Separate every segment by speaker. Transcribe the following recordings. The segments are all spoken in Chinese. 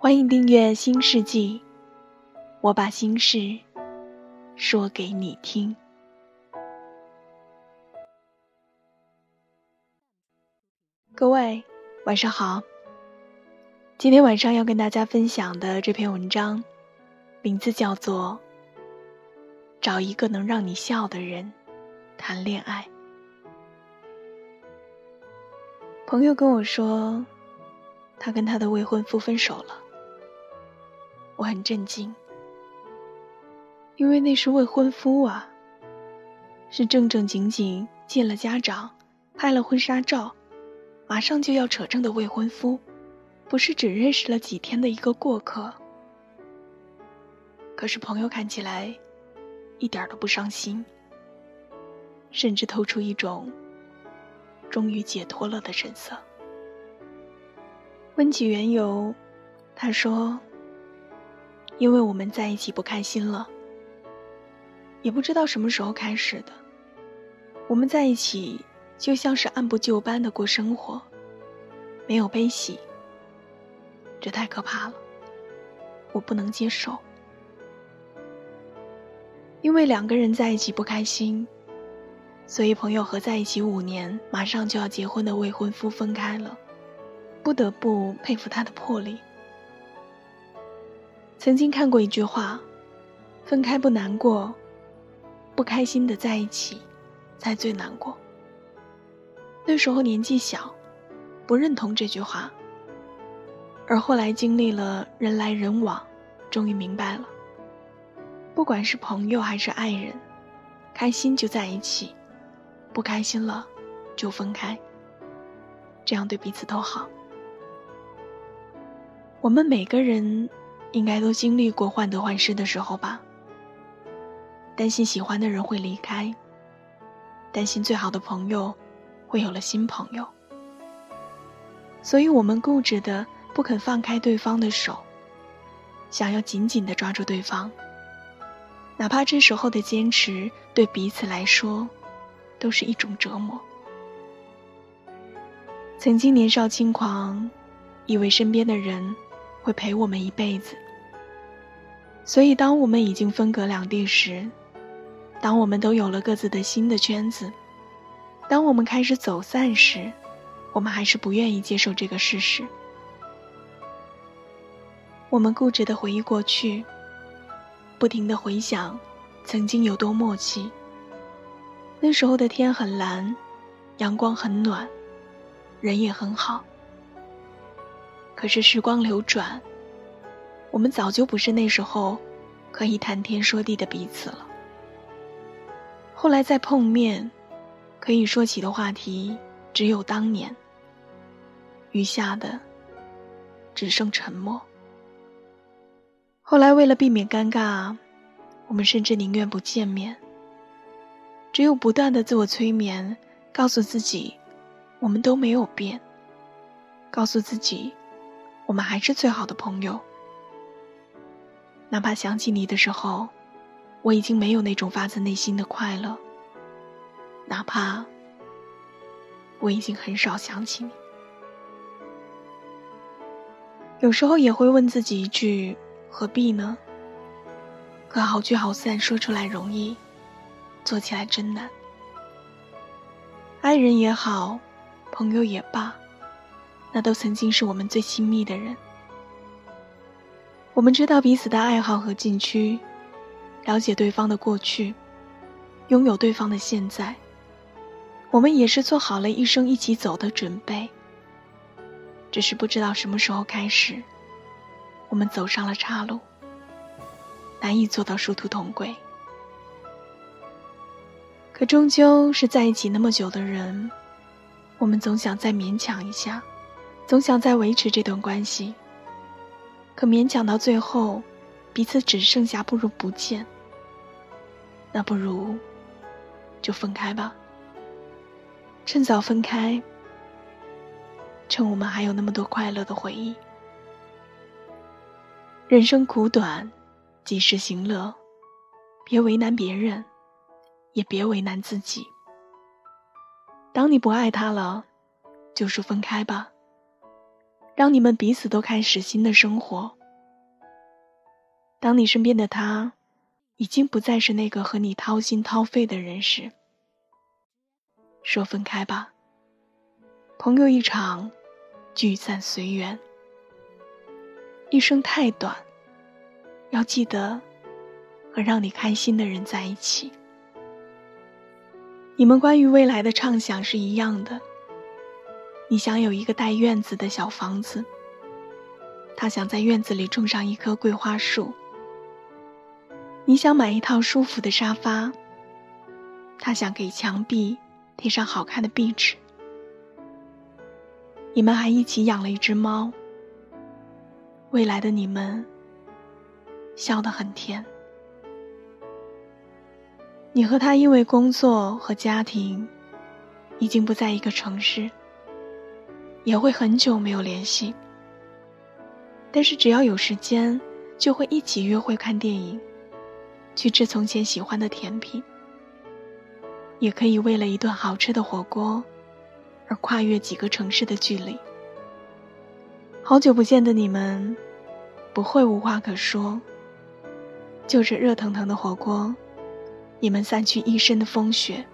Speaker 1: 欢迎订阅《新世纪》，我把心事说给你听。各位晚上好。今天晚上要跟大家分享的这篇文章，名字叫做《找一个能让你笑的人谈恋爱》。朋友跟我说，他跟他的未婚夫分手了。我很震惊，因为那是未婚夫啊，是正正经经见了家长、拍了婚纱照，马上就要扯证的未婚夫，不是只认识了几天的一个过客。可是朋友看起来一点都不伤心，甚至透出一种。终于解脱了的神色。问起缘由，他说：“因为我们在一起不开心了，也不知道什么时候开始的。我们在一起就像是按部就班的过生活，没有悲喜。这太可怕了，我不能接受。因为两个人在一起不开心。”所以，朋友和在一起五年、马上就要结婚的未婚夫分开了，不得不佩服他的魄力。曾经看过一句话：“分开不难过，不开心的在一起，才最难过。”那时候年纪小，不认同这句话。而后来经历了人来人往，终于明白了：不管是朋友还是爱人，开心就在一起。不开心了，就分开。这样对彼此都好。我们每个人应该都经历过患得患失的时候吧？担心喜欢的人会离开，担心最好的朋友会有了新朋友，所以我们固执的不肯放开对方的手，想要紧紧的抓住对方，哪怕这时候的坚持对彼此来说。都是一种折磨。曾经年少轻狂，以为身边的人会陪我们一辈子。所以，当我们已经分隔两地时，当我们都有了各自的新的圈子，当我们开始走散时，我们还是不愿意接受这个事实。我们固执的回忆过去，不停的回想曾经有多默契。那时候的天很蓝，阳光很暖，人也很好。可是时光流转，我们早就不是那时候可以谈天说地的彼此了。后来再碰面，可以说起的话题只有当年，余下的只剩沉默。后来为了避免尴尬，我们甚至宁愿不见面。只有不断的自我催眠，告诉自己，我们都没有变。告诉自己，我们还是最好的朋友。哪怕想起你的时候，我已经没有那种发自内心的快乐。哪怕我已经很少想起你，有时候也会问自己一句：何必呢？可好聚好散，说出来容易。做起来真难。爱人也好，朋友也罢，那都曾经是我们最亲密的人。我们知道彼此的爱好和禁区，了解对方的过去，拥有对方的现在。我们也是做好了一生一起走的准备。只是不知道什么时候开始，我们走上了岔路，难以做到殊途同归。可终究是在一起那么久的人，我们总想再勉强一下，总想再维持这段关系。可勉强到最后，彼此只剩下不如不见。那不如就分开吧，趁早分开，趁我们还有那么多快乐的回忆。人生苦短，及时行乐，别为难别人，也别为难自己。当你不爱他了，就说分开吧，让你们彼此都开始新的生活。当你身边的他。已经不再是那个和你掏心掏肺的人时，说分开吧。朋友一场，聚散随缘。一生太短，要记得和让你开心的人在一起。你们关于未来的畅想是一样的。你想有一个带院子的小房子，他想在院子里种上一棵桂花树。你想买一套舒服的沙发，他想给墙壁贴上好看的壁纸。你们还一起养了一只猫。未来的你们笑得很甜。你和他因为工作和家庭已经不在一个城市，也会很久没有联系。但是只要有时间，就会一起约会看电影。去吃从前喜欢的甜品，也可以为了一顿好吃的火锅而跨越几个城市的距离。好久不见的你们，不会无话可说。就着热腾腾的火锅，你们散去一身的风雪，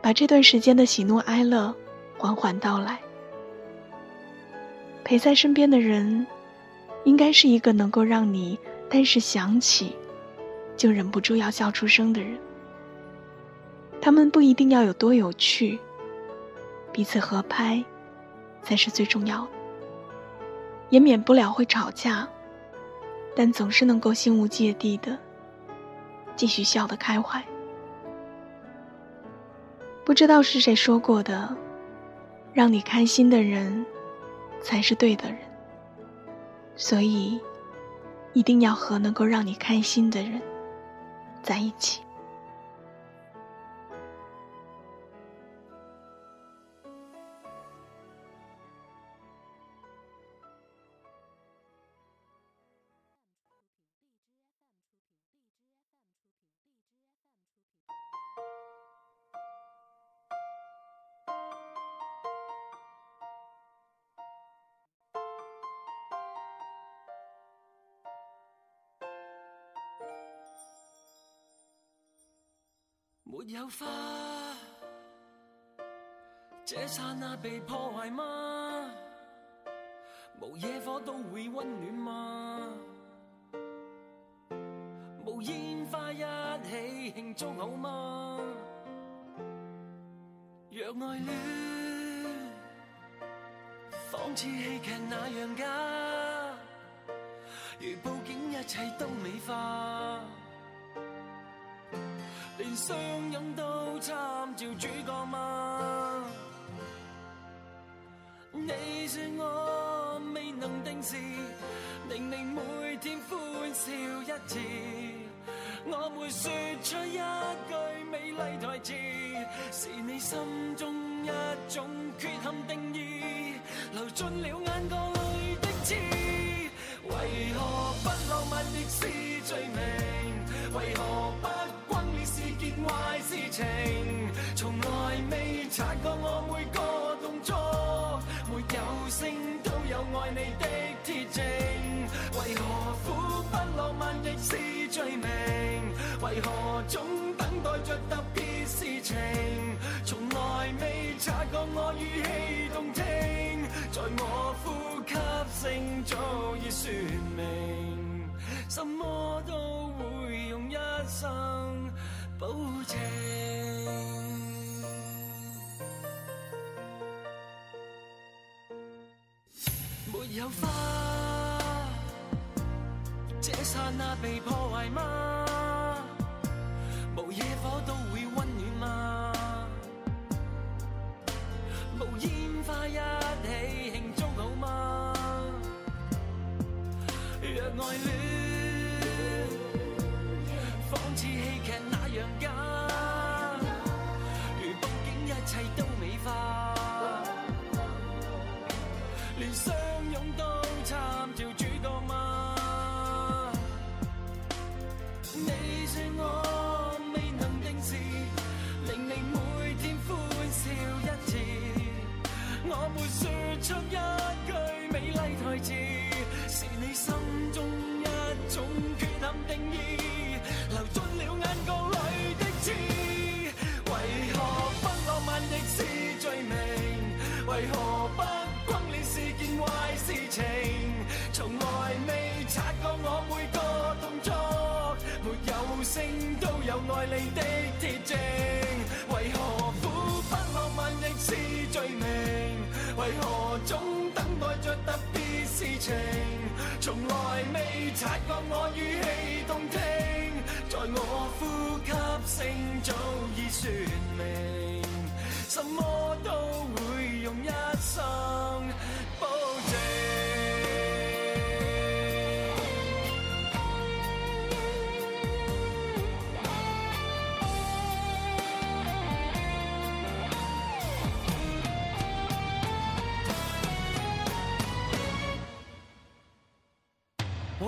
Speaker 1: 把这段时间的喜怒哀乐缓缓道来。陪在身边的人，应该是一个能够让你但是想起。就忍不住要笑出声的人，他们不一定要有多有趣，彼此合拍才是最重要的。也免不了会吵架，但总是能够心无芥蒂的继续笑得开怀。不知道是谁说过的，让你开心的人才是对的人，所以一定要和能够让你开心的人。在一起。
Speaker 2: 没有花，这刹那被破坏吗？无野火都会温暖吗？无烟花一起庆祝好吗？若爱恋仿似戏剧那样假，如布景一切都美化。相拥都参照主角吗？你说我未能定时，令你每天欢笑一次。我会说出一句美丽台词，是你心中一种缺陷定义，流进了眼角里的刺。爱你的铁证。为何苦不浪漫亦是罪名？为何总等待着特别事情？从来未察觉我语气动听，在我呼吸声早已说明，什么都会用一生。保证有花，这刹那被破坏吗？无野火都会温暖吗？无烟花一起庆祝好吗？爱恋，仿似戏剧那样假，如布景一切都美化，连相我没说出一句美丽台词，是你心中一种缺陷定义，流进了眼角里的刺。为何不浪漫亦是罪名？为何不轟烈是件坏事情？從來未察觉我每個動作，沒有聲都有愛你的鐵證。为何总等待着特别事情？从来未察觉我语气动听，在我呼吸声早已说明，什么都会用一生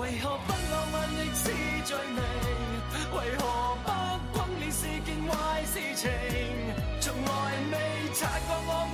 Speaker 2: 为何不浪漫亦是罪名？为何不轰烈是件坏事情？从来未察觉我